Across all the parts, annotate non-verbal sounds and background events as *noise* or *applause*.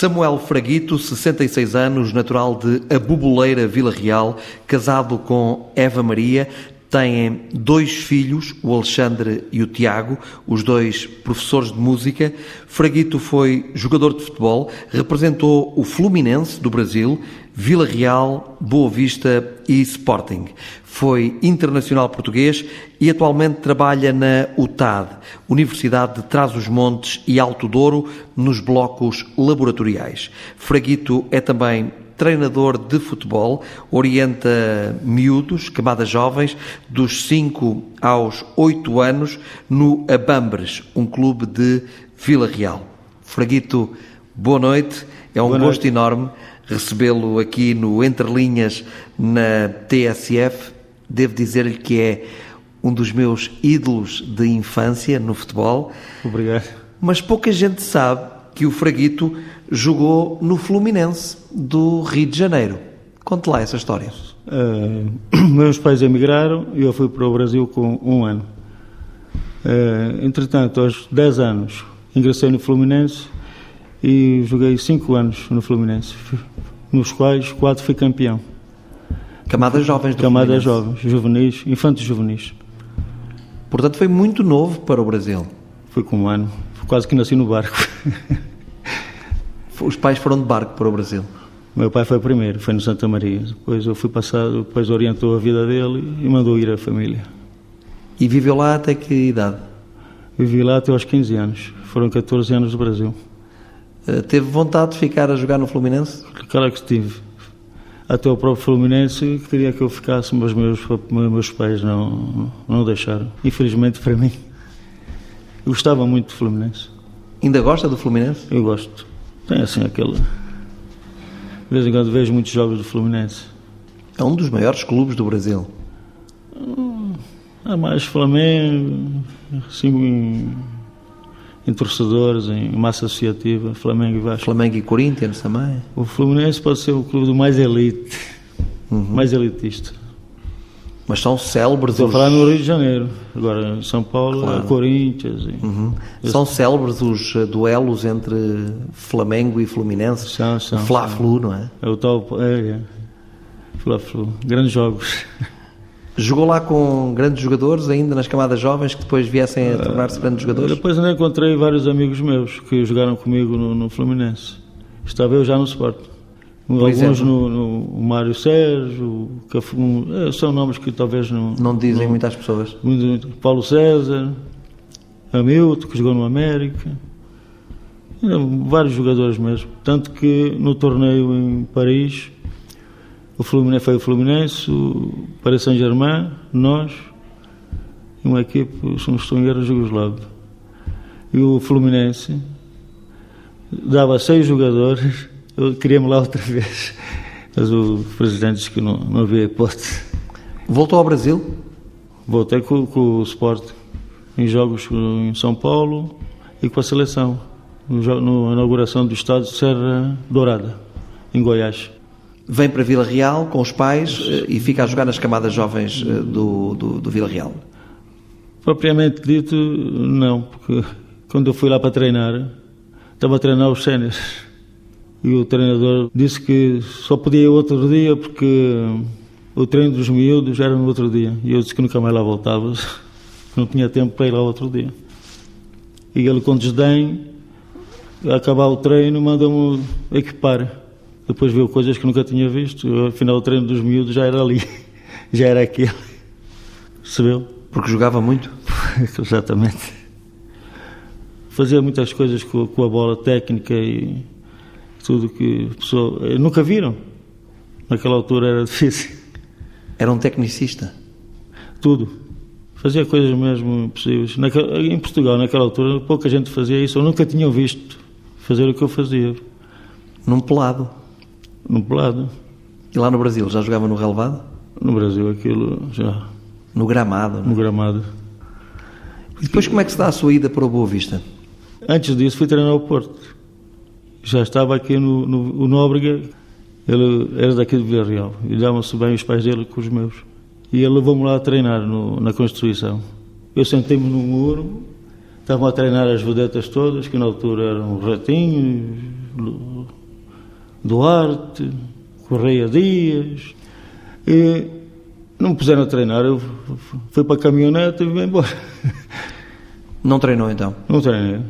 Samuel Fraguito, 66 anos, natural de Abuboleira, Vila Real, casado com Eva Maria, têm dois filhos, o Alexandre e o Tiago, os dois professores de música. Fraguito foi jogador de futebol, representou o Fluminense do Brasil, Vila Real, Boa Vista e Sporting. Foi internacional português e atualmente trabalha na UTAD, Universidade de Trás-os-Montes e Alto Douro, nos blocos laboratoriais. Fraguito é também treinador de futebol, orienta miúdos, camadas jovens, dos 5 aos 8 anos, no Abambres, um clube de Vila Real. Fraguito, boa noite. É um boa gosto noite. enorme recebê-lo aqui no Entre Linhas na TSF. Devo dizer-lhe que é um dos meus ídolos de infância no futebol. Obrigado. Mas pouca gente sabe que o Fraguito jogou no Fluminense do Rio de Janeiro. Conte lá essa história. Uh, *clears throat* meus pais emigraram e eu fui para o Brasil com um ano. Uh, entretanto, aos 10 anos, ingressei no Fluminense e joguei 5 anos no Fluminense, nos quais 4 fui campeão. Camadas jovens do Camadas jovens, juvenis, infantes juvenis. Portanto, foi muito novo para o Brasil. Fui com um ano, quase que nasci no barco. Os pais foram de barco para o Brasil? Meu pai foi primeiro, foi no Santa Maria. Depois eu fui passado, depois orientou a vida dele e mandou ir a família. E viveu lá até que idade? Vivi lá até aos 15 anos. Foram 14 anos no Brasil. Uh, teve vontade de ficar a jogar no Fluminense? Claro que tive. Até o próprio Fluminense queria que eu ficasse, mas meus, meus pais não, não deixaram. Infelizmente para mim. Eu gostava muito do Fluminense. Ainda gosta do Fluminense? Eu gosto. Tem assim aquele. De vez em quando vejo muitos jogos do Fluminense. É um dos maiores clubes do Brasil. Há mais Flamengo, assim, em, torcedores, em massa associativa, Flamengo e Vasco. Flamengo e Corinthians também. O Fluminense pode ser o clube do mais elite, uhum. mais elitista. Mas são célebres Estou os... a falar no Rio de Janeiro. Agora, em São Paulo, claro. Corinthians. E... Uhum. São célebres os eh, duelos entre Flamengo e Fluminense? São, são. Fla-Flu, não é? É o tal... É, é. Fla-Flu. Grandes jogos. Jogou lá com grandes jogadores, ainda nas camadas jovens, que depois viessem a tornar-se grandes jogadores? Depois ainda encontrei vários amigos meus que jogaram comigo no, no Fluminense. Estava eu já no Sport. Por Alguns no, no Mário Sérgio, é, são nomes que talvez não. Não dizem não, muitas pessoas. Paulo César, Hamilton, que jogou no América. Vários jogadores mesmo. Tanto que no torneio em Paris, o Fluminense foi o Fluminense, o Paris Saint-Germain, nós, e uma equipe, se não estou em guerra, Jugoslávia. E o Fluminense dava seis jogadores eu queria-me lá outra vez. Mas o presidente disse que não, não havia hipótese. Voltou ao Brasil? Voltei com, com o Sport, em jogos em São Paulo e com a seleção, na inauguração do estádio de Serra Dourada, em Goiás. Vem para Vila Real com os pais eh, e fica a jogar nas camadas jovens eh, do, do, do Vila Real? Propriamente dito, não, porque quando eu fui lá para treinar, estava a treinar os séniores e o treinador disse que só podia ir outro dia porque o treino dos miúdos era no outro dia. E eu disse que nunca mais lá voltava, *laughs* não tinha tempo para ir lá outro dia. E ele, com desdém, a acabar o treino, mandou-me equipar. Depois viu coisas que nunca tinha visto. Afinal, o treino dos miúdos já era ali, *laughs* já era aquele. Percebeu? Porque jogava muito? *laughs* Exatamente. Fazia muitas coisas com, com a bola técnica e tudo que pessoa, eh, nunca viram. Naquela altura era *laughs* difícil. Era um tecnicista? Tudo. Fazia coisas mesmo impossíveis. Naquela, em Portugal, naquela altura, pouca gente fazia isso. Eu nunca tinha visto fazer o que eu fazia. Num pelado? Num pelado. E lá no Brasil, já jogava no relevado? No Brasil, aquilo já. No gramado? Não? É? No gramado. E depois, como é que se dá a sua ida para o Boa Vista? Antes disso, fui treinar ao Porto já estava aqui no, no o Nóbrega, ele era daqui de Vila Real, e davam-se bem os pais dele com os meus. E ele levou-me lá a treinar no, na Constituição. Eu sentei-me no muro, estavam a treinar as vedetas todas, que na altura eram ratinhos, Duarte, Correia Dias. E não me puseram a treinar. Eu fui para a caminhonete e vim embora. *laughs* Não treinou então? Não treinei.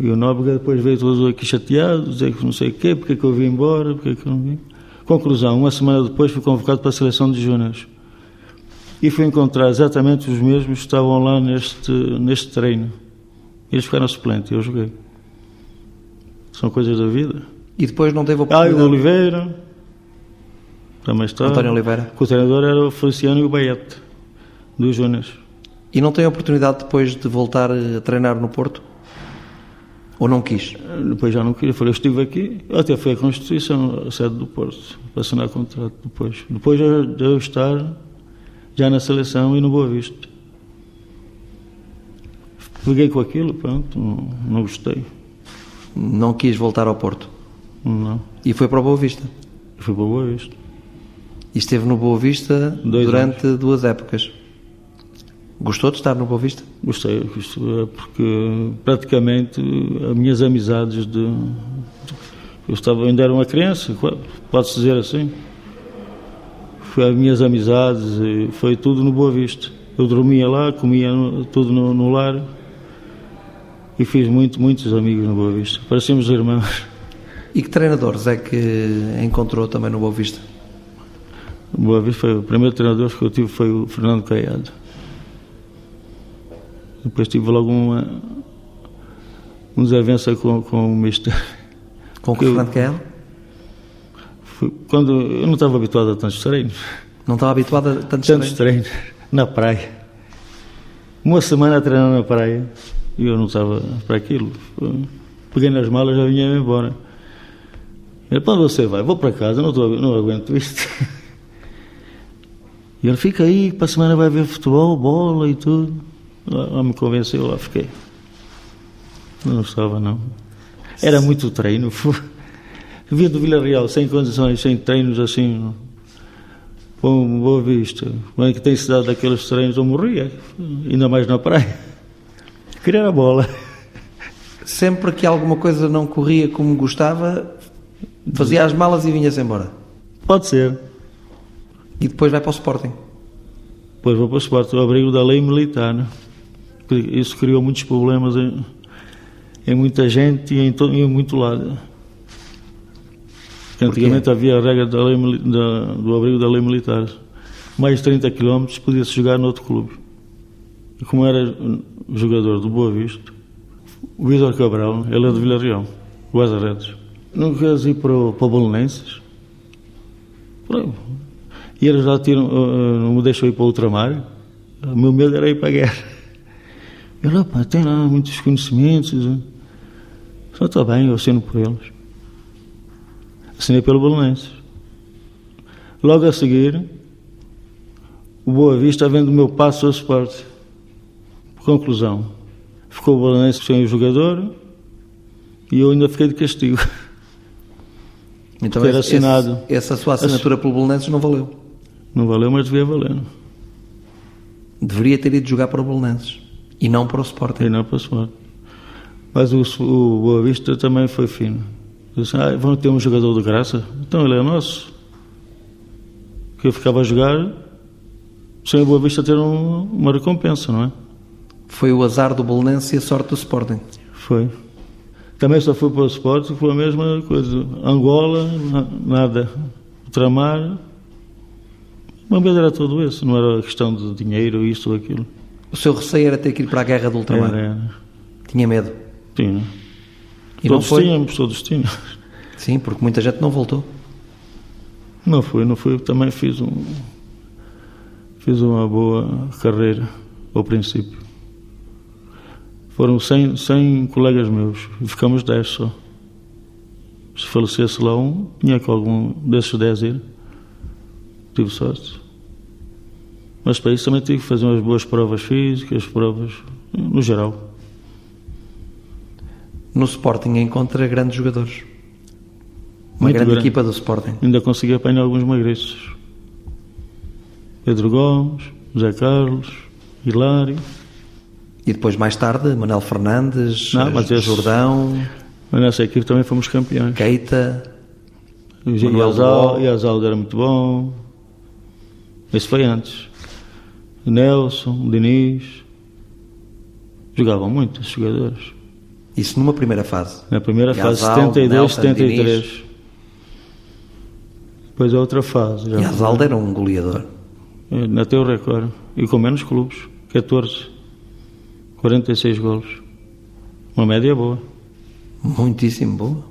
E o Nóbrega depois veio todos aqui chateados, dizer que não sei o quê, porque é que eu vim embora, porque é que eu não vim. Conclusão, uma semana depois fui convocado para a seleção de júniores. E fui encontrar exatamente os mesmos que estavam lá neste, neste treino. Eles ficaram suplentes, eu joguei. São coisas da vida. E depois não teve Ah, oportunidade? o Oliveira. Também está. António Oliveira. O treinador era o Feliciano e o Baete, dos Júniors. E não tem oportunidade depois de voltar a treinar no Porto? Ou não quis? Depois já não queria. Falei, eu estive aqui, até foi a Constituição, a sede do Porto, para assinar contrato depois. Depois de de eu estar já na seleção e no Boa Vista. Peguei com aquilo, pronto, não, não gostei. Não quis voltar ao Porto? Não. E foi para o Boa Vista? Fui para o Boa Vista. E esteve no Boa Vista Dois durante duas épocas. Gostou de estar no Boa Vista? Gostei, porque praticamente as minhas amizades de. Eu estava, ainda era uma criança, pode-se dizer assim. Foi as minhas amizades, foi tudo no Boa Vista. Eu dormia lá, comia tudo no, no lar e fiz muito, muitos amigos no Boa Vista. Parecíamos irmãos. E que treinadores é que encontrou também no Boa Vista? O Boa Vista foi o primeiro treinador que eu tive foi o Fernando Caiado. Depois tive logo uma, um desavença com, com o Mister. Com o Fernando? Foi Quando eu não estava habituado a tantos treinos, Não estava habituado a tantos tantos treinos? treinos na praia. Uma semana a treinar na praia e eu não estava para aquilo. Peguei nas malas e já vinha embora. Ele, para você vai? Vou para casa, não, estou, não aguento isto. *laughs* E ele, fica aí, para a semana vai ver futebol, bola e tudo. Lá, lá me convenceu, lá fiquei. Não estava, não. Era muito treino. *laughs* Via do Vila Real, sem condições, sem treinos assim. Com boa vista. Quando é que tem se dado aqueles treinos, eu morria. Ainda mais na praia. *laughs* Queria a bola. Sempre que alguma coisa não corria como gostava, fazia as malas e vinha-se embora. Pode ser. E depois vai para o Sporting. Depois vou para o esporte, o abrigo da lei militar. né? Isso criou muitos problemas em, em muita gente e em, to, em muito lado. Antigamente havia a regra da lei, da- do abrigo da lei militar. Mais de 30 km podia-se jogar noutro clube. E como era jogador do Boa Vista, o Vitor Cabral, ele é de Vila Real, guarda-redes. Não queres ir para o, para Bolonenses? E eles já tiram, uh, não me deixam ir para o ultramar. O meu medo era ir para a guerra. Eu, pá, tem lá muitos conhecimentos. uh. Só está bem, eu assino por eles. Assinei pelo Bolonenses. Logo a seguir, o Boa Vista vende o meu passo ao esporte. Conclusão. Ficou o Bolonenses sem o jogador e eu ainda fiquei de castigo. *laughs* Então Ter esse- assinado. esse- essa sua assinatura pelo Bolonenses não valeu. Não valeu, mas devia valer. Deveria ter ido jogar para o Bolonenses. E não para o Sporting. E não para o esporte. Mas o, o Boa Vista também foi fino. Disse, ah, vão ter um jogador de graça? Então ele é nosso. Que eu ficava a jogar sem o Boa Vista ter um- uma recompensa, não é? Foi o azar do Bolonense e a sorte do Sporting. Foi. Também só fui para o esporte, foi a mesma coisa. Angola, na- nada. Ultramar. Uma vez era tudo isso, não era questão de dinheiro, isto ou aquilo. O seu receio era ter que ir para a guerra do ultramar. Era, era. Tinha medo. Tinha. E não todos foi? tínhamos, todos tínhamos. Sim, porque muita gente não voltou. Não fui, não fui. Também fiz um. Fiz uma boa carreira ao princípio. Foram 100, 100 colegas meus e ficamos 10 só. Se falecesse lá um, tinha que algum desses 10 ir. Tive sorte. Mas para isso também tive que fazer umas boas provas físicas, provas no geral. No Sporting encontra grandes jogadores. Uma Muito grande grande. equipa do Sporting. Ainda consegui apanhar alguns magriços. Pedro Gomes, José Carlos, Hilário. E depois, mais tarde, Manuel Fernandes, Não, mas Jordão. Mas nessa equipe também fomos campeões. Keita, O Bó. Iazaldo era muito bom. Esse foi antes. O Nelson, o Diniz. Jogavam muito, esses jogadores. isso numa primeira fase. Na primeira fase, Iazaldo, 72, Nelson, 73. Depois a outra fase. Já E Azaldo era um goleador. Na teu recorde. E com menos clubes. 14. 46 golos. Uma média boa. Muitíssimo boa.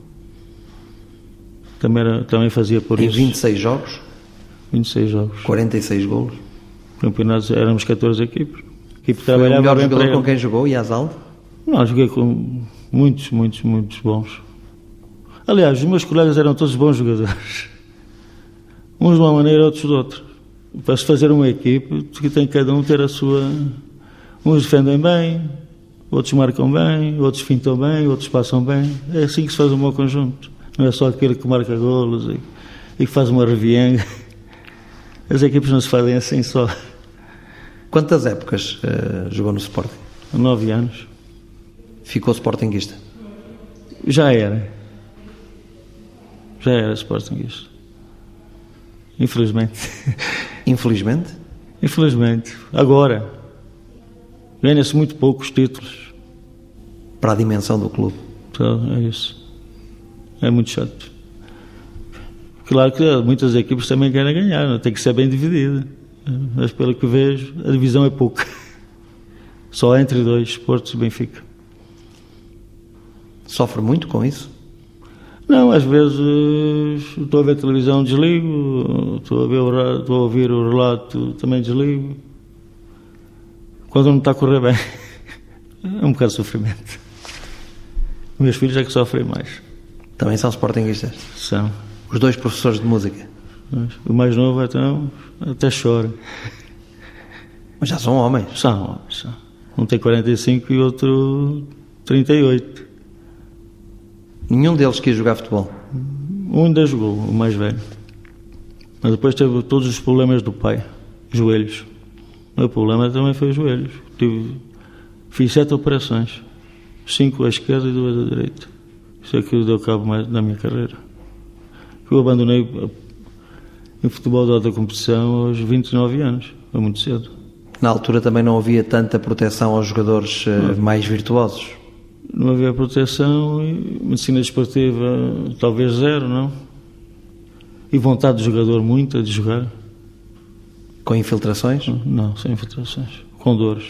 Também, era, também fazia por Em isso. 26 jogos, 26 jogos. 46 golos. Campeonatos, éramos 14 equipes. A equipe Foi o trabalhava melhor bem jogador com ele. quem jogou, Yazaldo? Não, joguei com muitos, muitos, muitos bons. Aliás, os meus colegas eram todos bons jogadores. Uns de uma maneira, outros de outra. Para se fazer uma equipe, que tem cada um ter a sua. Uns defendem bem, outros marcam bem, outros fintam bem, outros passam bem. É assim que se faz um bom conjunto. Não é só aquele que marca golos e, e que faz uma revienga. *laughs* As equipes não se fazem assim só. Quantas épocas eh, jogou no Sporting? Nove anos. Ficou Sportingista? Já era. Já era Sportingista. Infelizmente. *laughs* Infelizmente? Infelizmente. Agora. Ganha-se muito poucos títulos. Para a dimensão do clube. Só é isso. É muito chato. Claro que muitas equipes também querem ganhar, não? tem que ser bem dividida. Mas pelo que vejo, a divisão é pouca. *laughs* Só entre dois, Porto e Benfica. Sofre muito com isso? Não, às vezes estou a ver televisão, desligo, estou a, ver estou a ouvir o relato, também desligo. Quando não está a correr bem, é um bocado de sofrimento. Meus filhos é que sofrem mais. Também são Sportingistas. São. Os dois professores de música. Mas O mais novo então, até chora. Mas já são homens. São, são. Um tem 45 e outro 38. Nenhum deles quis jogar futebol. Um ainda jogou, o mais velho. Mas depois teve todos os problemas do pai. Joelhos. O meu problema também foi os joelhos. Tive, fiz sete operações. Cinco à esquerda e duas à direita. Isso é que deu cabo mais da minha carreira. Eu abandonei uh, em futebol de alta competição aos 29 anos. Foi muito cedo. Na altura também não havia tanta proteção aos jogadores eh, mais virtuosos. Não havia proteção e medicina desportiva talvez zero, não? E vontade do jogador muita de jogar. Com infiltrações. Não, sem infiltrações. Com dores.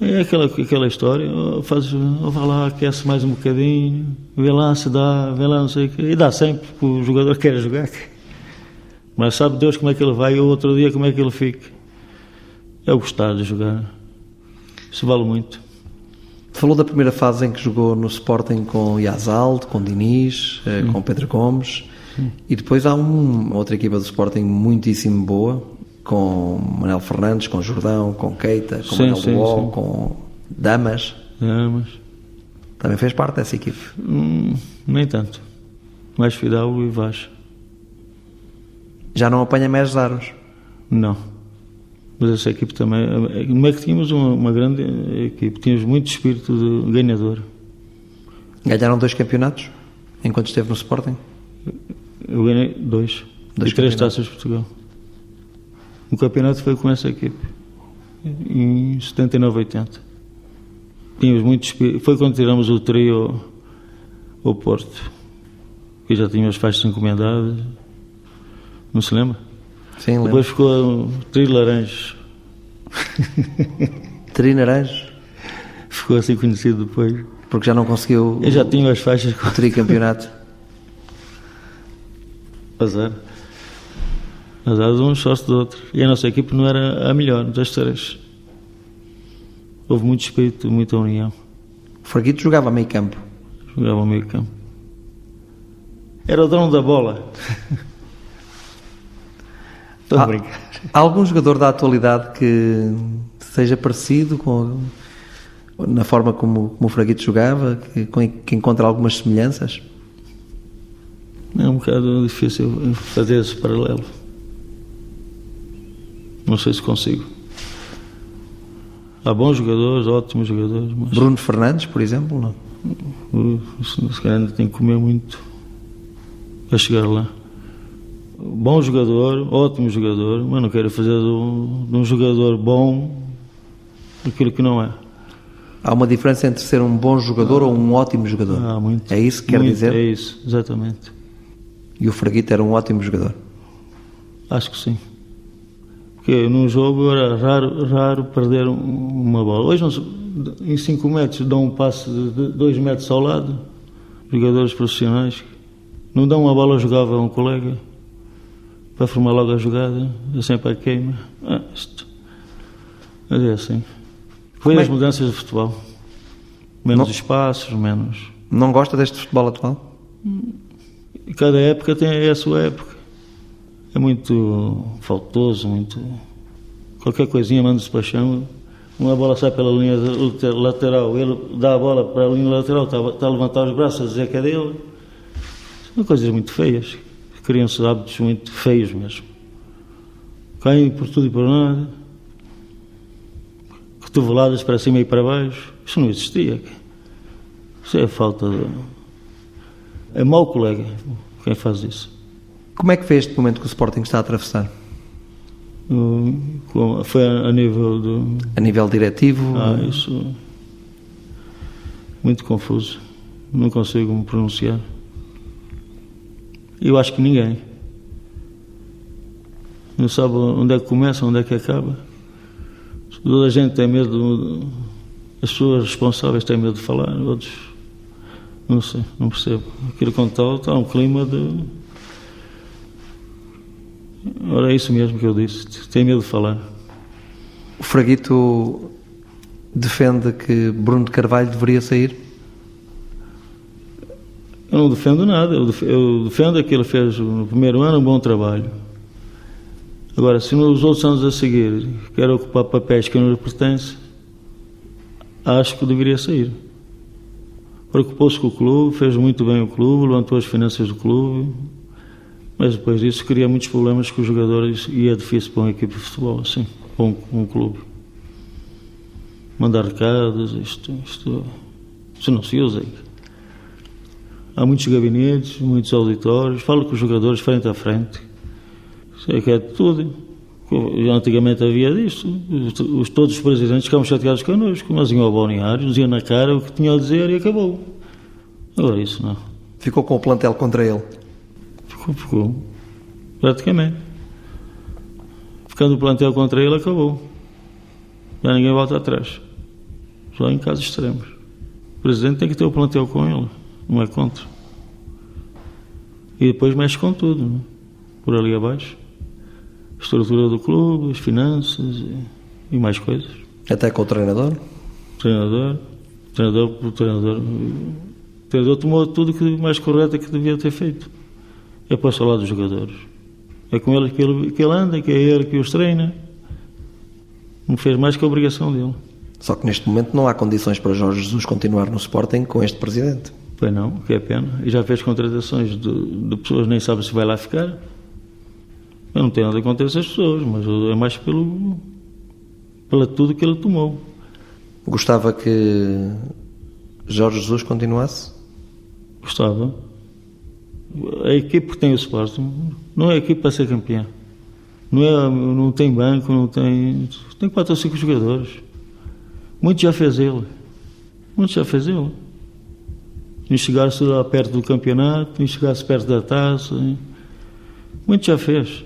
É aquela, aquela história, faz, vai lá, aquece mais um bocadinho, vê lá se dá, vê lá não sei o quê. E dá sempre, porque o jogador *laughs* quer jogar. Mas sabe Deus como é que ele vai e o outro dia como é que ele fica. É o gostar de jogar. Isso vale muito. Falou da primeira fase em que jogou no Sporting com Yazaldo, com Diniz, eh, com Pedro Gomes. E depois há um- outra equipa do Sporting muitíssimo boa, com Manuel Fernandes, com Jordão, com Keita, com Sim, Manuel sim, Duol, sim. com Damas. É, mas Também fez parte dessa equipe. hum, nem tanto. Mais Fidalgo e Vaz. Já não apanha mais aros. Não. Mas essa equipe também. Não é que tínhamos uma, uma grande equipe, tínhamos muito espírito de ganhador. Ganharam dois campeonatos enquanto esteve no Sporting. Eu ganhei dois. Dois e três taças de Portugal. O campeonato foi com essa equipe. Em 79, 80. Tínhamos muito. Foi quando tiramos o trio ao Porto. Que já tínhamos faixas encomendadas. Não se lembra? Sim, lembro. Depois ficou o trio laranja. Tri Naranjo, *laughs* Ficou assim conhecido depois. porque já não conseguiu Eu já tinha as faixas com o tricampeonato. azar. Azar de um, sorte do outro. E a nossa equipe não era a melhor das três. Houve muito espírito, muita união. O Fraguito jogava a meio campo. Jogava meio campo. Era o dono da bola. *laughs* Estou a brincar. Há algum jogador da atualidade que seja parecido com na forma como, como o Fraguito jogava, que, que encontra algumas semelhanças? É um bocado difícil fazer esse paralelo. Não sei se consigo. Há bons jogadores, ótimos jogadores, mas Bruno Fernandes, por exemplo, não? Se calhar ainda tem que comer muito para chegar lá. Bom jogador, ótimo jogador, mas não quero fazer de um, de um jogador bom aquilo que não é. Há uma diferença entre ser um bom jogador ou um ótimo jogador? Há muito. É isso que quer muito, dizer? É isso, exatamente. E o Fraguito era um ótimo jogador? Acho que sim. Porque num jogo era raro, raro perder uma bola. Hoje, em 5 metros, dão um passe de 2 metros ao lado. Jogadores profissionais. Não dão uma bola, jogava um colega para formar logo a jogada. É sempre a queima. Ah, isto. Mas é assim. Foi Como é as que- mudanças de futebol. Menos Não- espaços, menos. Não gosta deste futebol atual? E Cada época tem a sua época. É muito faltoso, muito. Qualquer coisinha manda-se para o chão. Uma bola sai pela linha later- lateral, ele dá a bola para a linha lateral, está, está a levantar os braços a dizer que é dele. São coisas muito feias. Criam-se hábitos muito feios mesmo. Caem por tudo e por nada. Cotoveladas para cima e para baixo. Isso não existia. Isso é falta de. É mau colega quem faz isso. Como é que fez este momento que o Sporting está a atravessar? Uh, Foi a nível do. A nível diretivo? Ah, isso. Muito confuso. Não consigo me pronunciar. Eu acho que ninguém. Não sabe onde é que começa, onde é que acaba. Toda a gente tem medo. As pessoas responsáveis têm medo de falar, outros. Não sei, não percebo. Aquilo quando está, está um clima de. Ora, é isso mesmo que eu disse. Tem medo de falar. O Fraguito defende que Bruno de Carvalho deveria sair? Eu não defendo nada, eu defendo que ele fez no primeiro ano um bom trabalho. Agora, se nos outros anos a seguir quer ocupar papéis que não lhe pertencem, acho que deveria sair. Preocupou-se com o clube, fez muito bem o clube, levantou as finanças do clube, mas depois disso cria muitos problemas com os jogadores e é difícil para uma equipe de futebol, assim, para um, um clube. Mandar recados, isto, isto, isto não se usa. Há muitos gabinetes, muitos auditórios, falo com os jogadores frente a frente. Sei que é de tudo. Antigamente havia disto. Os, os- todos os presidentes ficavam chateados connosco, mas iam ao balneário, diziam na cara o que tinham a dizer e acabou. Agora isso não. Ficou com o plantel contra ele? Ficou. Praticamente. Ficando o plantel contra ele, acabou. Já ninguém volta atrás. Só em casos extremos. O presidente tem que ter o plantel com ele, não é contra. E depois mexe com tudo, né? por ali abaixo. A estrutura do clube, as finanças e, e mais coisas. Até com o treinador? Treinador, treinador, o treinador. O treinador tomou tudo que mais correto que devia ter feito. É para falar dos jogadores. É com ele que, ele que ele anda, que é ele que os treina. Não fez mais que a obrigação dele. Só que neste momento não há condições para Jorge Jesus continuar no Sporting com este presidente. Pois não, que é pena. E já fez contratações de, de pessoas nem sabem se vai lá ficar. Eu não tenho nada contra essas pessoas, mas é mais pelo, pela tudo que ele tomou. Gostava que Jorge Jesus continuasse? Gostava. A equipe que tem o Sporting não é a equipe para ser campeã. Não, é, não tem banco, não tem. Tem quatro ou cinco jogadores. Muito já fez ele. Muito já fez ele. Nem chegar-se lá perto do campeonato, nem chegar-se perto da taça. hein. Muito já fez.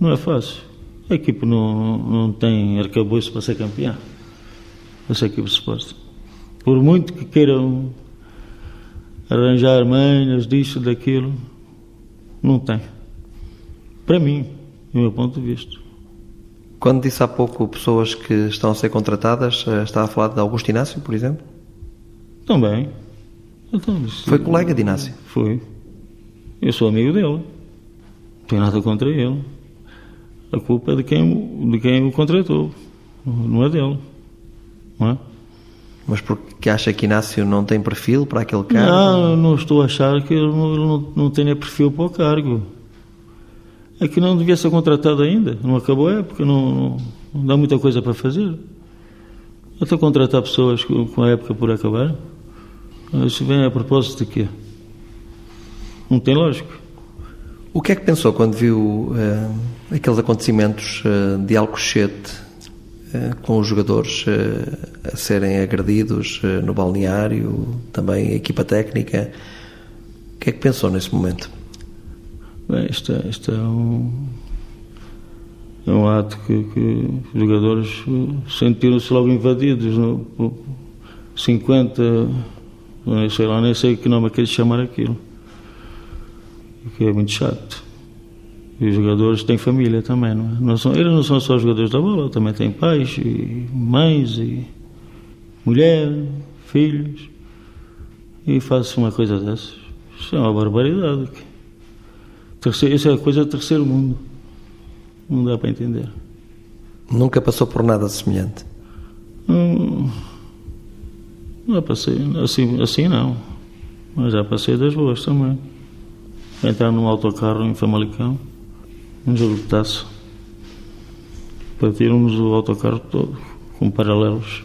Não é fácil. A equipe não, não tem arcabouço para ser campeã. Essa equipe de Sporting. Por muito que queiram arranjar manhas disto, daquilo, não tem. Para mim, do meu ponto de vista. Quando disse há pouco pessoas que estão a ser contratadas, eh, estava a falar de Augusto Inácio, por exemplo? Também. Então, Foi colega de Inácio. Foi. Eu sou amigo dele. Não tenho nada contra ele. A culpa é de quem, de quem o contratou. Não é dele. Não é? Mas porque acha que Inácio não tem perfil para aquele cargo? Não, não estou a achar que ele não, não, não tenha perfil para o cargo. É que não devia ser contratado ainda. Não acabou a época, não, não, dá muita coisa para fazer. Até contratar pessoas com, a época por acabar. Isso vem a propósito de quê? Não tem lógico. O que é que pensou quando viu uh, aqueles acontecimentos uh, de Alcochete com os jogadores a serem agredidos no balneário, também a equipa técnica? O que é que pensou nesse momento? Bem, isto, é, isto é, um, é um ato que, que os jogadores sentiram-se logo invadidos. No, 50, sei lá, nem sei que nome é que eles chamar aquilo que é muito chato. E os jogadores têm família também, não é? Não são, eles não são só jogadores da bola, também têm pais, e mães, e mulher, filhos. E faz-se uma coisa dessas. Isso é uma barbaridade. Terceiro, isso é coisa do terceiro mundo. Não dá para entender. Nunca passou por nada semelhante? Não, não passei. Assim, assim não. Mas já passei das boas também entrar num autocarro em Famalicão, um jogo de taça. Partirmos o autocarro todo, com paralelos.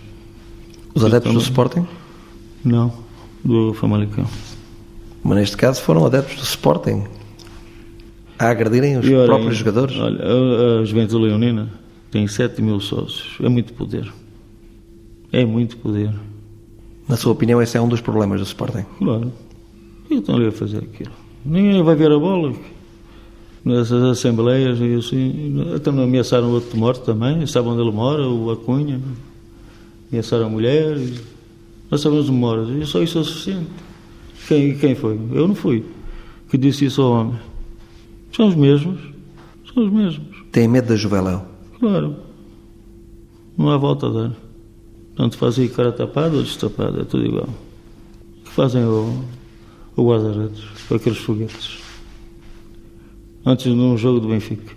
Os adeptos do Sporting? Não, do Famalicão. Mas neste caso foram adeptos do Sporting a agredirem os olha, próprios jogadores? Olha, a, a Juventus Leonina tem 7 mil sócios. É muito poder. É muito poder. Na sua opinião, esse é um dos problemas do Sporting? Claro. E estão ali a fazer aquilo? Ninguém vai ver a bola. Nessas assembleias e assim. Até me ameaçaram outro morto também, sabe onde ele mora, o Acunha. Ameaçaram a mulher. Nós sabemos onde mora. E só isso é suficiente. Quem, quem foi? Eu não fui. Que disse isso ao homem. São os mesmos. São os mesmos. Tem medo da Juvelão? Claro. Não há volta a dar. Tanto fazem cara tapada ou destapada, é tudo igual. O que fazem o, o guarda-redes, com aqueles foguetes. Antes de um jogo do Benfica.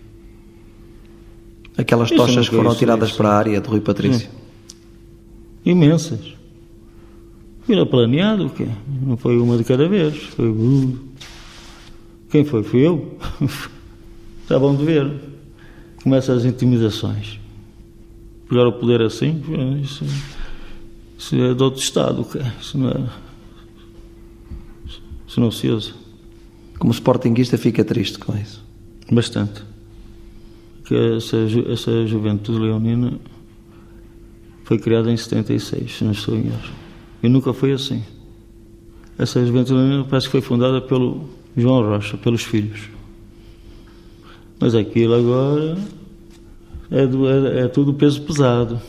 Aquelas tochas que foram tiradas isso, para a área de Rui Patrício. Sim. Imensas. Era planeado, o quê? Não foi uma de cada vez. Foi. Quem foi? Fui eu. *laughs* Estavam de ver. Começam as intimidações. Pegar o poder assim, isso, isso é de outro Estado, isso não é se não se usa. Como sportinguista fica triste com isso? Bastante. Que essa, essa juventude leonina foi criada em 76, se não estou em erro. E nunca foi assim. Essa juventude leonina parece que foi fundada pelo João Rocha, pelos filhos. Mas aquilo agora é, do, é, é tudo peso pesado.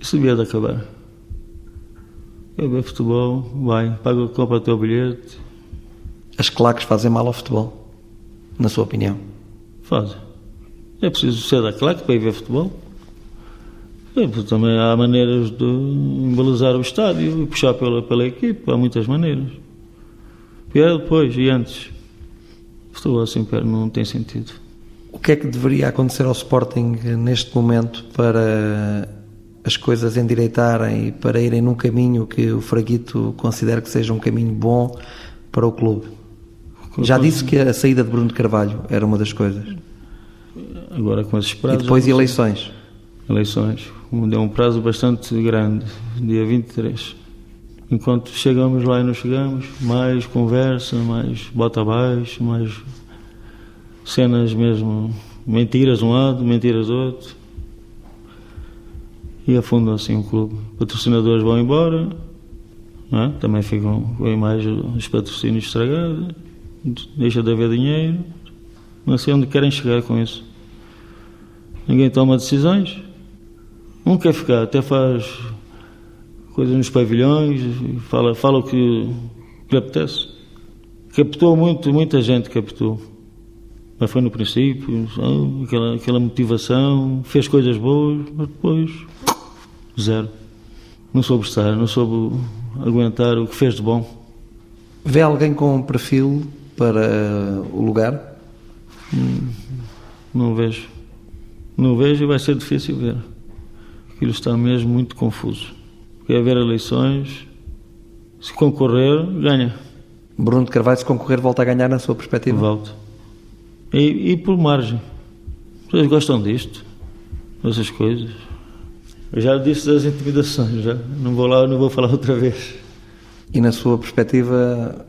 Isso devia de acabar. Quer ver futebol, vai, paga, compra teu bilhete, as claques fazem mal ao futebol, na sua opinião? Fazem. É preciso ser da claque para ir ver futebol. É, também há maneiras de embelezar o estádio e puxar pela, pela equipe, há muitas maneiras. É depois e antes. Futebol assim não tem sentido. O que é que deveria acontecer ao Sporting neste momento para as coisas endireitarem e para irem num caminho que o Fraguito considera que seja um caminho bom para o clube? Já disse que a saída de Bruno de Carvalho era uma das coisas. Agora com esses prazos. E depois eleições. Eleições. Deu um prazo bastante grande, dia 23. Enquanto chegamos lá e não chegamos, mais conversa, mais bota abaixo, mais cenas mesmo, mentiras um lado, mentiras do outro. E afundam assim o clube. Patrocinadores vão embora, é? também ficam com a imagem dos patrocínios estragados deixa de haver dinheiro, não sei onde querem chegar com isso. Ninguém toma decisões. Um quer ficar, até faz coisas nos pavilhões, fala, fala o que, que lhe apetece. Captou muito, muita gente captou. Mas foi no princípio, aquela, aquela motivação, fez coisas boas, mas depois zero. Não soube estar, não soube aguentar o que fez de bom. Vê alguém com um perfil para o lugar? Não vejo. Não vejo e vai ser difícil ver. Aquilo está mesmo muito confuso. Quer haver eleições, se concorrer, ganha. Bruno de Carvalho, se concorrer, volta a ganhar na sua perspectiva? Volta. E, e por margem. Vocês gostam disto? Dessas coisas? Eu já disse das intimidações, já. Não vou lá, não vou falar outra vez. E na sua perspectiva,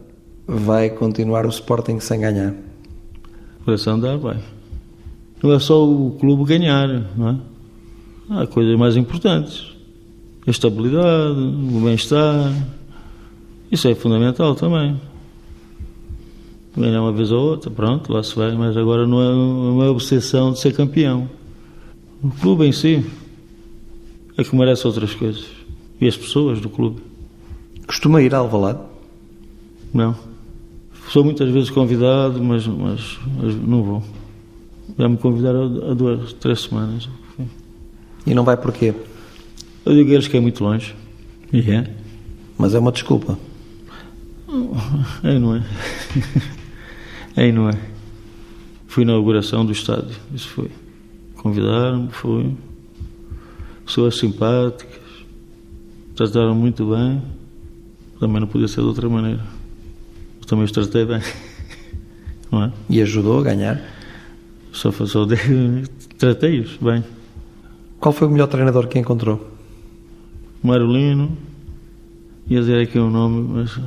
vai continuar o Sporting sem ganhar? Esse andar, vai. Não é só o clube ganhar, não é? Há coisas mais importantes. A estabilidade, o bem-estar. Isso é fundamental também. Ganhar uma vez ou outra, pronto, lá se vai, mas agora não é uma obsessão de ser campeão. O clube em si é que merece outras coisas. E as pessoas do clube. Costuma ir ao Alvalade? Não. Sou muitas vezes convidado, mas, mas, mas não vou. Já me convidaram há duas, três semanas. E não vai porquê? Eu digo a eles que é muito longe. E é. Mas é uma desculpa. É, não é? É, não é? Fui na inauguração do estádio. Isso foi. Convidaram-me, fui. Pessoas simpáticas. Trataram muito bem. Também não podia ser de outra maneira. Também os tratei bem. É? E ajudou a ganhar? Só, só *laughs* tratei-os bem. Qual foi o melhor treinador que encontrou? Marolino. Ia dizer aqui o um nome, mas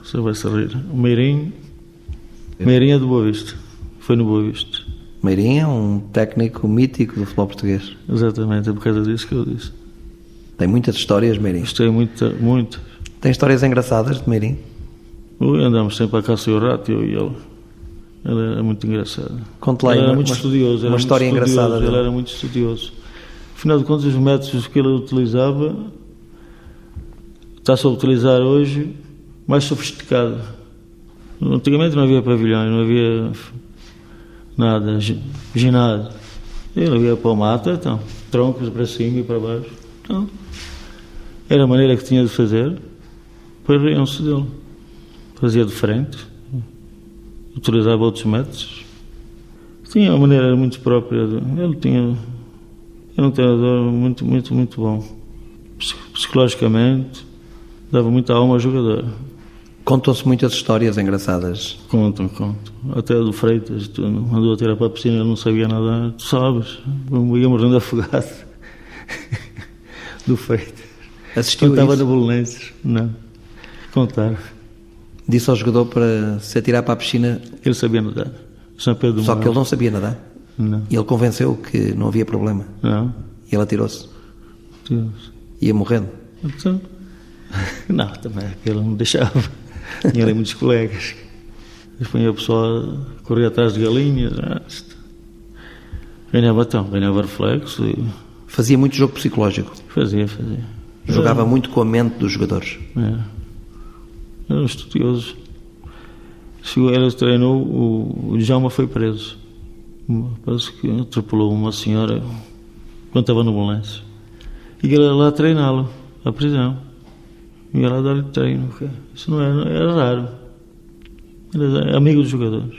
você vai se rir. O Meirinho. Meirinho é do Boa Vista. Foi no Boa Vista. Meirinho é um técnico mítico do futebol português. Exatamente, é por causa disso que eu disse. Tem muitas histórias, Meirinho? Gostei muito, muito. Tem histórias engraçadas de Meirinho? Ui, andamos sempre a caça e o rato, eu e ele. Ele era muito engraçado. Conte lá ele era uma, muito estudioso. Uma história engraçada. Ele era muito estudioso. Afinal de contas, os métodos que ele utilizava está-se a utilizar hoje mais sofisticado. Antigamente não havia pavilhões, não havia nada, gi- ginásio. Ele ia para o mato, então, troncos para cima e para baixo. Então, era a maneira que tinha de fazer, depois riam-se dele. Fazia de frente, utilizava outros métodos. Tinha uma maneira muito própria. de- Ele tinha. Era um treinador muito, muito, muito bom. Psi- Psicologicamente, dava muita alma ao jogador. Contam-se muitas histórias engraçadas. Contam, contam. Até do Freitas, tu mandou a tirar para a piscina, ele não sabia nadar. Tu sabes, ia morrendo afogado. *laughs* do Freitas. Assistiu Quando a isso? Bolonenses, não. Contaram. Disse ao jogador para se atirar para a piscina, Ele sabia nadar. Só que ele não sabia nadar. Não. E ele convenceu que não havia problema. Não. E ele atirou-se. Ia morrendo. Então, *laughs* não, também aquele não deixava. *laughs* Tinha ali muitos colegas. Depois o pessoal a correr atrás de galinhas. ah. Ganhava então, ganhava reflexo e Fazia muito jogo psicológico. fazia, fazia. Jogava muito com a mente dos jogadores. É. Era um estudioso. Chegou, ele treinou, o, o Djalma foi preso. Parece que atropelou uma senhora quando estava no Bolense. E ele ia lá treiná-lo, à prisão. Ia lá dar-lhe treino. Isso não era, era raro. Era amigo dos jogadores.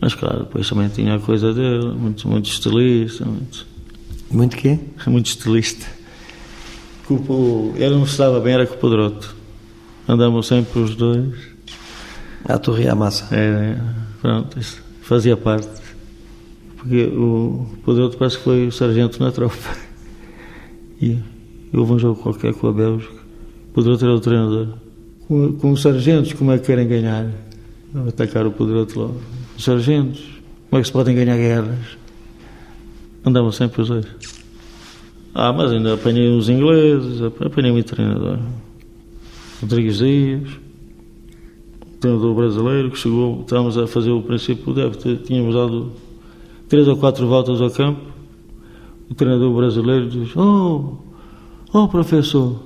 Mas claro, depois também tinha a coisa dele, muito, muito estilista, muito, Muito quê? muito estilista. Culpa, o- ele não estava bem, era com o Pedroto. Andavam sempre os dois. À torre e à massa. É, pronto, isso fazia parte. Porque o Pedroto parece que foi o sargento na tropa. *laughs* E houve um jogo qualquer com a Bélgica. O Pedroto era o treinador. Com, com os sargentos, como é que querem ganhar? Atacar o Pedroto logo. Os sargentos, como é que se podem ganhar guerras? Andavam sempre os dois. Ah, mas ainda apanhei os ingleses, apanhei muito treinador. Rodrigues Dias, treinador brasileiro que chegou, estávamos a fazer o princípio, ter, tínhamos dado três ou quatro voltas ao campo. O treinador brasileiro diz: Oh, oh professor,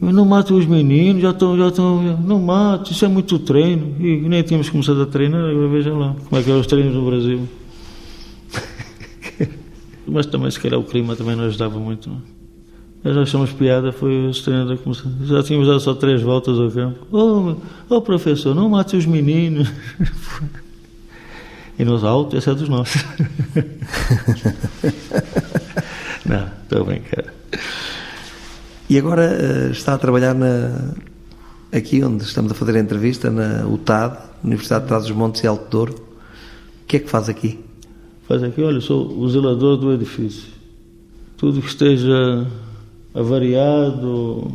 não mate os meninos, já estão, já estão, não mate, isso é muito treino. E nem tínhamos começado a treinar, agora veja lá como é que eram os treinos no Brasil. *laughs* Mas também, se calhar, o clima também não ajudava muito. Não? Nós chamamos piada, foi os treinadores começar. Já tínhamos dado só três voltas ao campo. Oh, oh professor, não mate os meninos. *laughs* E nos altos, esse é dos nossos. *laughs* não, estou a brincar. E agora eh, está a trabalhar na, aqui onde estamos a fazer a entrevista, na UTAD, Universidade de Trás-os-Montes e Alto Douro. O que é que faz aqui? Faz aqui, olha, sou o zelador do edifício. Tudo que esteja avariado,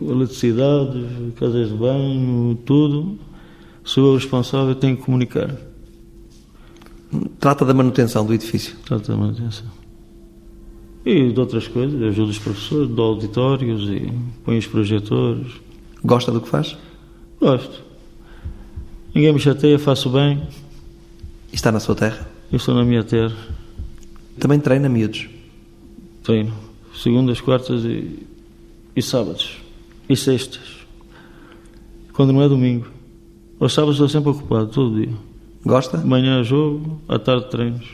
eletricidade, casas de banho, tudo, sou eu responsável, tenho que comunicar. Trata da manutenção do edifício. Trata da manutenção. E de outras coisas, ajudo os professores, dou auditórios e ponho os projetores. Gosta do que faz? Gosto. Ninguém me chateia, faço bem. E está na sua terra? Eu estou na minha terra. Também treina miúdos? Treino. Segundas, quartas e, e sábados. E sextas. Quando não é domingo. Aos sábados estou sempre ocupado, todo dia. Gosta? Manhã jogo, à tarde treinos.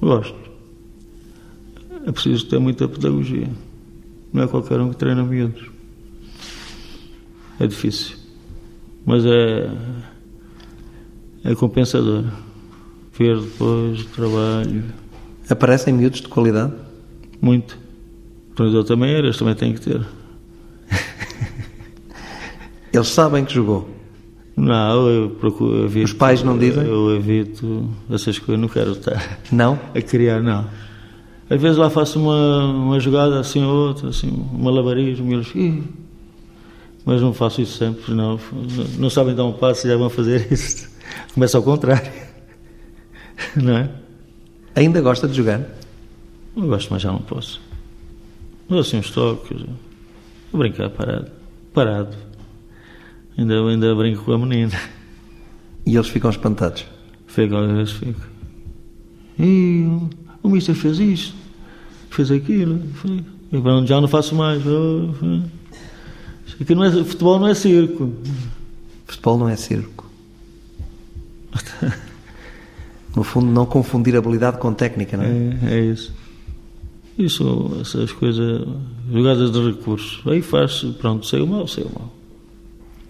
Gosto. É preciso ter muita pedagogia. Não é qualquer um que treina miúdos. É difícil. Mas é. É compensador. Ver depois o trabalho. Aparecem miúdos de qualidade? Muito. O treinador também era, também tem que ter. *laughs* Eles sabem que jogou? Não, eu procuro. Evito, Os pais não dizem? Eu evito essas coisas, não quero estar Não? *laughs* a criar, não. Às vezes lá faço uma, uma jogada assim ou outra, assim, um malabarismo, e eles. "Ih", Mas não faço isso sempre, não. Não sabem dar um passo e já vão fazer *laughs* isso. Começa ao contrário. Não é? Ainda gosta de jogar? Eu gosto, mas já não posso. Dou assim uns toques. Vou brincar parado. Parado. Ainda, ainda brinco com a menina. E eles ficam espantados? Fico, às vezes fico. E o, mister fez isto, fez aquilo. E pronto, já não faço mais. Aqui não é, futebol não é circo. Futebol não é circo. No fundo, não confundir habilidade com técnica, não é? É, é isso. Isso, essas coisas, jogadas de recursos. Aí faz, pronto, saiu mal, saiu mal.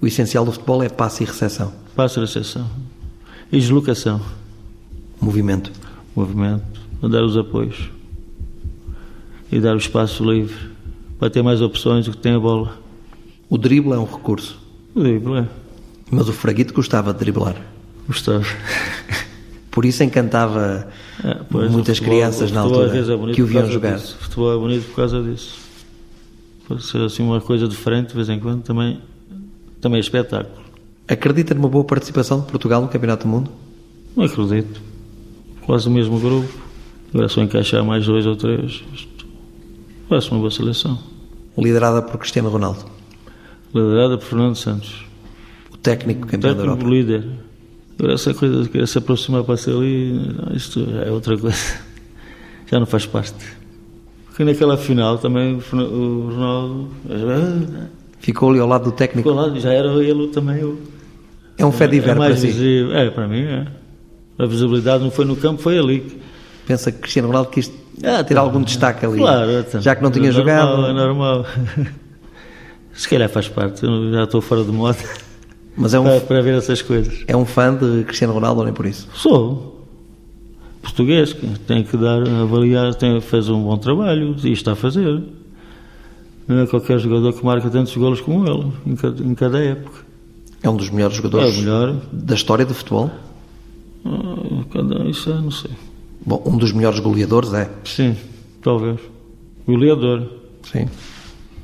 O essencial do futebol é passe e recepção. Passa a recepção. E deslocação. Movimento. movimento, dar os apoios e dar o espaço livre para ter mais opções do que tem a bola. O drible é um recurso. O drible é. Mas o Fraguito gostava de driblar. Gostava. *laughs* Por isso encantava É, pois, muitas o futebol- crianças o na altura é que o por viam jogar. disso. O futebol é bonito por causa disso. Pode ser assim uma coisa diferente de vez em quando, também, também é espetáculo. Acredita numa boa participação de Portugal no Campeonato do Mundo? Não acredito. Quase o mesmo grupo. Agora só encaixar mais dois ou três. Parece uma boa seleção. Liderada por Cristiano Ronaldo, Liderada por Fernando Santos. o técnico campeão da técnico Europa. líder. Agora essa coisa de querer se aproximar para ser ali, isto já é outra coisa. *laughs* Já não faz parte. Porque naquela final também o Ronaldo ah, Ficou ali ao lado do técnico. ficou lá, já era ele também. o- É um fé de é para mais si. visível. É, para mim é. A visibilidade não foi no campo, foi ali. Pensa que Cristiano Ronaldo quis Ah, ter tá. algum destaque ali. Claro, então. já que não tinha é jogado. Normal, é normal. *laughs* Se calhar faz parte, eu já estou fora de moda Mas é um, para, para ver essas coisas. é um fã de Cristiano Ronaldo, ou nem por isso. Sou português, que tem que dar, avaliar, tem, fez um bom trabalho e está a fazer. Não é qualquer jogador que marca tantos golos como ele, em cada, em cada época. É um dos melhores É jogadores o melhor. da história do futebol. Ah, Cada, isso é, não sei. Bom, um dos melhores goleadores é. Sim, talvez. Goleador. Sim.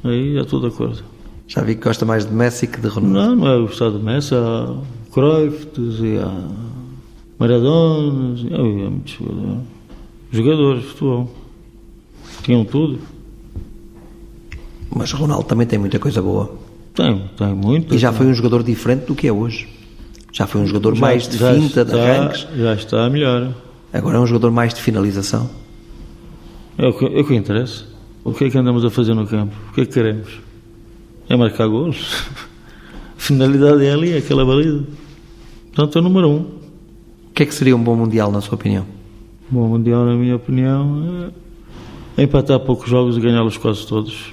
Aí estou de acordo. Já vi que gosta mais de Messi que de Ronaldo. Não, não é o Estado de Messi, há Cruyff e há Maradona, e há muitos jogadores. Jogadores de futebol. Tinham tudo. Mas Ronaldo também tem muita coisa boa. Tem, tem muito. E já foi um jogador diferente do que é hoje. Já foi um jogador Já- mais de finta, de está- arranques. Já está melhor. Agora é um jogador mais de finalização. É o, que, é o que interessa. O que é que andamos a fazer no campo? O que é que queremos? É marcar golos. *laughs* A finalidade é ali, é aquela baliza. Portanto, é o número um. O que é que seria um bom Mundial, na sua opinião? Bom Mundial, na minha opinião, é empatar poucos jogos e ganhá-los quase todos.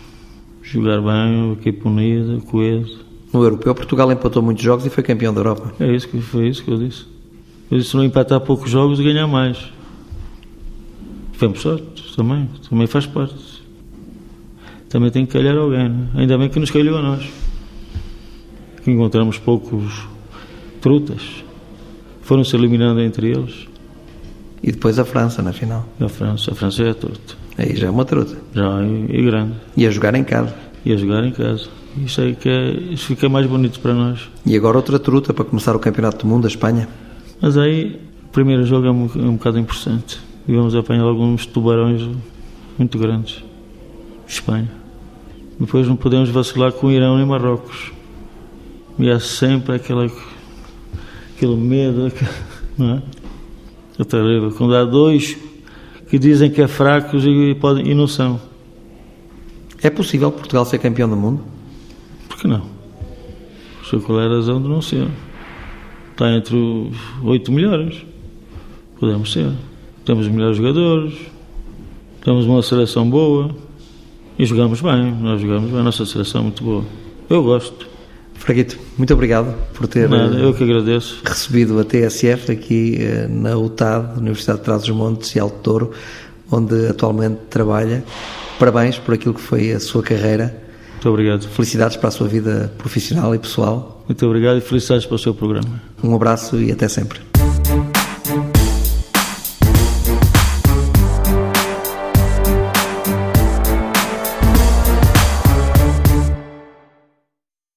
Jogar bem, equipe unida, coeso. No Europeu, Portugal empatou muitos jogos e foi campeão da Europa. É isso que, foi isso que eu disse. Eu disse não empatar poucos jogos e ganhar mais. Tivemos sorte também, também faz parte. Também tem que calhar alguém, né? ainda bem que nos calhou a nós. Que encontramos poucos trutas. Foram-se eliminando entre eles. E depois a França, na final. A França, a França é truta. Aí já é uma truta. Já é, é grande. E a jogar em casa. E a jogar em casa. Isso aí que é, isso fica mais bonito para nós. E agora outra truta para começar o Campeonato do Mundo da Espanha. Mas aí, o primeiro jogo é um, é um bocado importante. E vamos apanhar alguns tubarões muito grandes. Espanha. Depois não podemos vacilar com o Irão nem Marrocos. E há sempre aquela, aquele medo, não é? É terrível. Quando há dois que dizem que é fracos e, podem, e não são. É possível Portugal ser campeão do mundo? Por que não? Sei qual é a razão de não ser. Está entre os oito melhores. Podemos ser. Temos melhores jogadores, temos uma seleção boa e jogamos bem. Nós jogamos bem, a nossa seleção é muito boa. Eu gosto. Fraguito, muito obrigado por ter Nada, eu que agradeço. recebido a TSF aqui eh, na UTAD, Universidade de Trás-os-Montes e Alto Douro, onde atualmente trabalha. Parabéns por aquilo que foi a sua carreira. Muito obrigado. Felicidades para a sua vida profissional e pessoal. Muito obrigado e felicidades para o seu programa. Um abraço e até sempre.